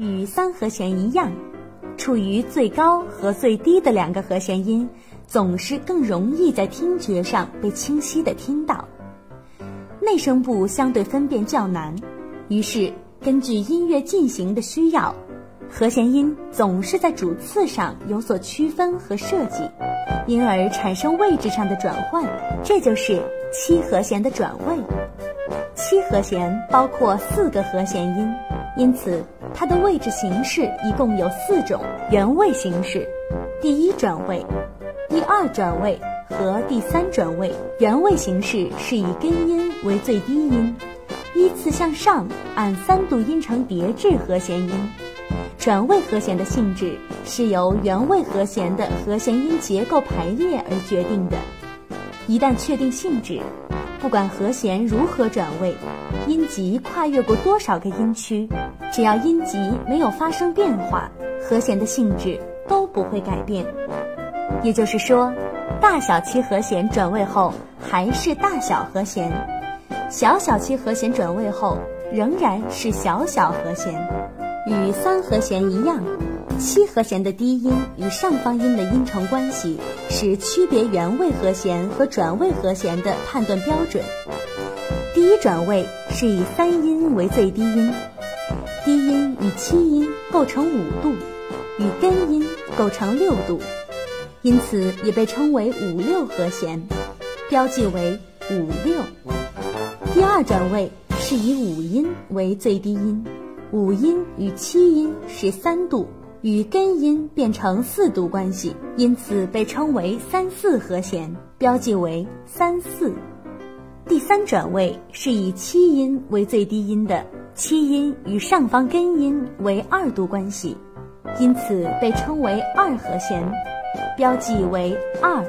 与三和弦一样，处于最高和最低的两个和弦音，总是更容易在听觉上被清晰的听到。内声部相对分辨较难，于是根据音乐进行的需要，和弦音总是在主次上有所区分和设计，因而产生位置上的转换，这就是七和弦的转位。七和弦包括四个和弦音，因此它的位置形式一共有四种原位形式：第一转位、第二转位和第三转位。原位形式是以根音为最低音，依次向上按三度音程叠至和弦音。转位和弦的性质是由原位和弦的和弦音结构排列而决定的。一旦确定性质，不管和弦如何转位，音级跨越过多少个音区，只要音级没有发生变化，和弦的性质都不会改变。也就是说，大小七和弦转位后还是大小和弦，小小七和弦转位后仍然是小小和弦。与三和弦一样，七和弦的低音与上方音的音程关系是区别原位和弦和转位和弦的判断标准。第一转位是以三音为最低音，低音与七音构成五度，与根音构成六度，因此也被称为五六和弦，标记为五六。第二转位是以五音为最低音。五音与七音是三度，与根音变成四度关系，因此被称为三四和弦，标记为三四。第三转位是以七音为最低音的，七音与上方根音为二度关系，因此被称为二和弦，标记为二。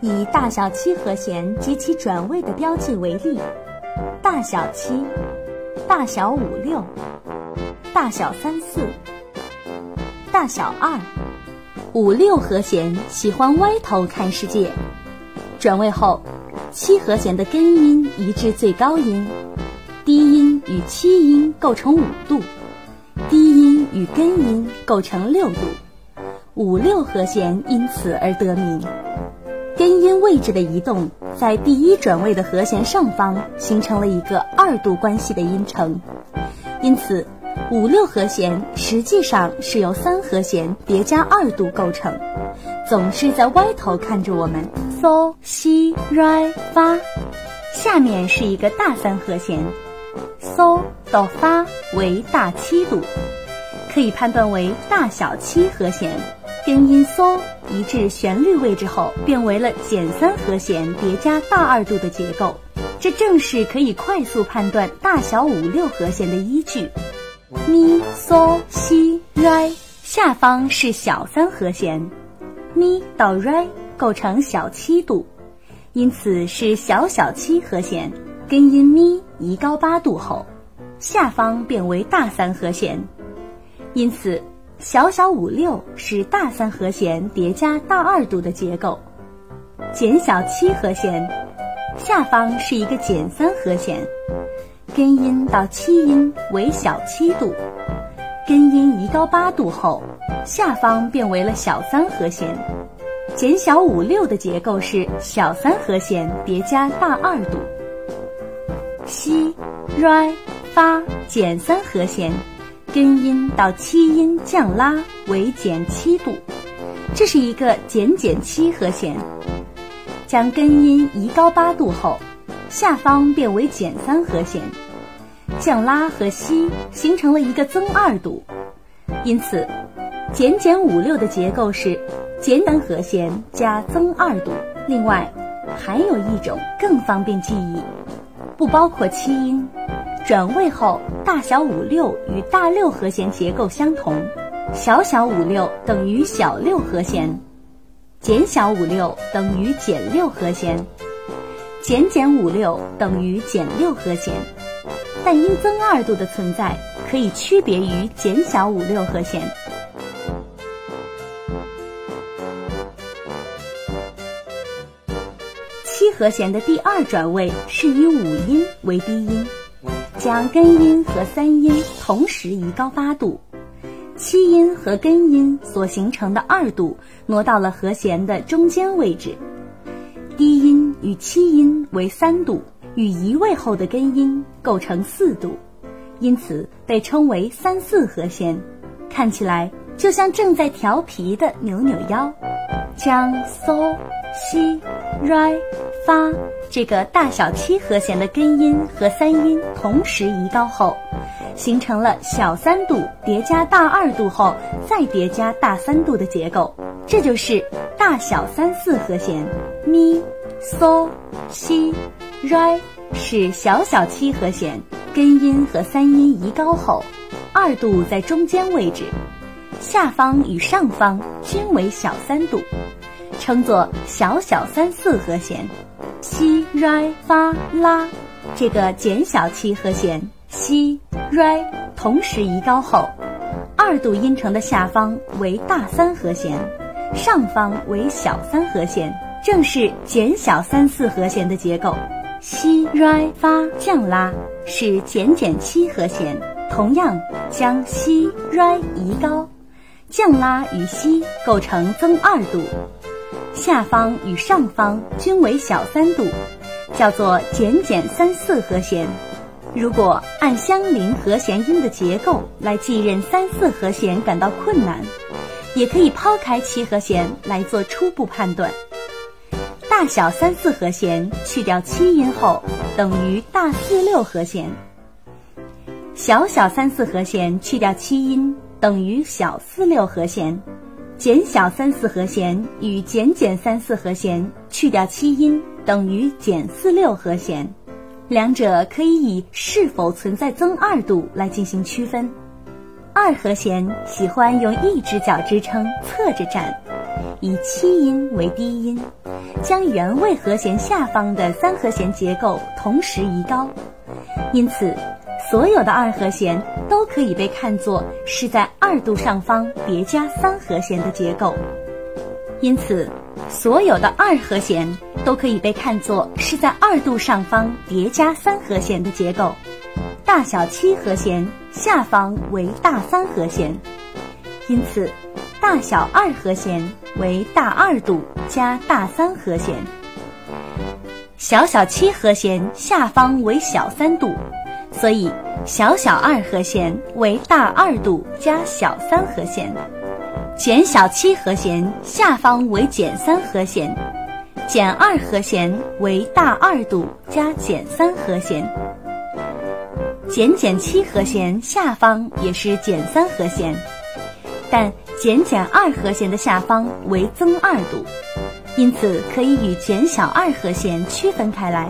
以大小七和弦及其转位的标记为例，大小七、大小五六、大小三、大小二、五六和弦喜欢歪头看世界。转位后，七和弦的根音移至最高音，低音与七音构成五度，低音与根音构成六度，五六和弦因此而得名。根音位置的移动，在第一转位的和弦上方形成了一个二度关系的音程，因此五六和弦实际上是由三和弦叠加二度构成，总是在歪头看着我们。嗦西来发，下面是一个大三和弦，嗦到发为大七度，可以判断为大小七和弦。根音嗦移至旋律位置后，变为了减三和弦叠加大二度的结构，这正是可以快速判断大小五六和弦的依据。咪嗦西来，下方是小三和弦，咪到来构成小七度，因此是小小七和弦。根音咪移高八度后，下方变为大三和弦，因此。小小五六是大三和弦叠加大二度的结构，减小七和弦，下方是一个减三和弦，根音到七音为小七度，根音移高八度后，下方变为了小三和弦，减小五六的结构是小三和弦叠加大二度，西、来、发减三和弦。根音到七音降拉为减七度，这是一个减减七和弦。将根音移高八度后，下方变为减三和弦，降拉和西形成了一个增二度。因此，减减五六的结构是减三和弦加增二度。另外，还有一种更方便记忆，不包括七音。转位后，大小五六与大六和弦结构相同，小小五六等于小六和弦，减小五六等于减六和弦，减减五六等于减六和弦。但因增二度的存在，可以区别于减小五六和弦。七七和弦的第二转位是以五音为低音，将根音和三音同时移高八度，七音和根音所形成的二度挪到了和弦的中间位置，低音与七音为三度，与移位后的根音构成四度，因此被称为三四和弦，看起来就像正在调皮的扭扭腰，将 so。西、来、发这个大小七和弦的根音和三音同时移高后，形成了小三度叠加大二度后再叠加大三度的结构，这就是大小三四和弦。咪、嗦、西、来是小小七和弦，根音和三音移高后，二度在中间位置，下方与上方均为小三度。称作小小三四和弦，西、来、发、拉，这个减小七和弦，西、来同时移高后，二度音程的下方为大三和弦，上方为小三和弦，正是减小三四和弦的结构。西、来、发、降拉是减减七和弦，同样将西、来移高，降拉与西构成增二度。下方与上方均为小三度，叫做减减三四和弦。如果按相邻和弦音的结构来继任三四和弦感到困难，也可以抛开七和弦来做初步判断。大小三四和弦去掉七音后等于大四六和弦，小小三四和弦去掉七音等于小四六和弦。减小三四和弦与减减三四和弦去掉七音等于减四六和弦，两者可以以是否存在增二度来进行区分。二和弦喜欢用一只脚支撑侧着站，以七音为低音，将原位和弦下方的三和弦结构同时移高，因此。所有的二和弦都可以被看作是在二度上方叠加三和弦的结构，因此，所有的二和弦都可以被看作是在二度上方叠加三和弦的结构。大小七和弦下方为大三和弦，因此，大小二和弦为大二度加大三和弦。小小七和弦下方为小三度。所以，小小二和弦为大二度加小三和弦，减小七和弦下方为减三和弦，减二和弦为大二度加减三和弦，减减七和弦下方也是减三和弦，但减减二和弦的下方为增二度，因此可以与减小二和弦区分开来。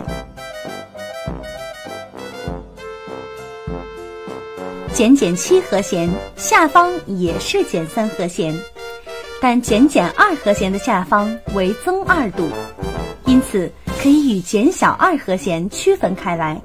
减减七和弦下方也是减三和弦，但减减二和弦的下方为增二度，因此可以与减小二和弦区分开来。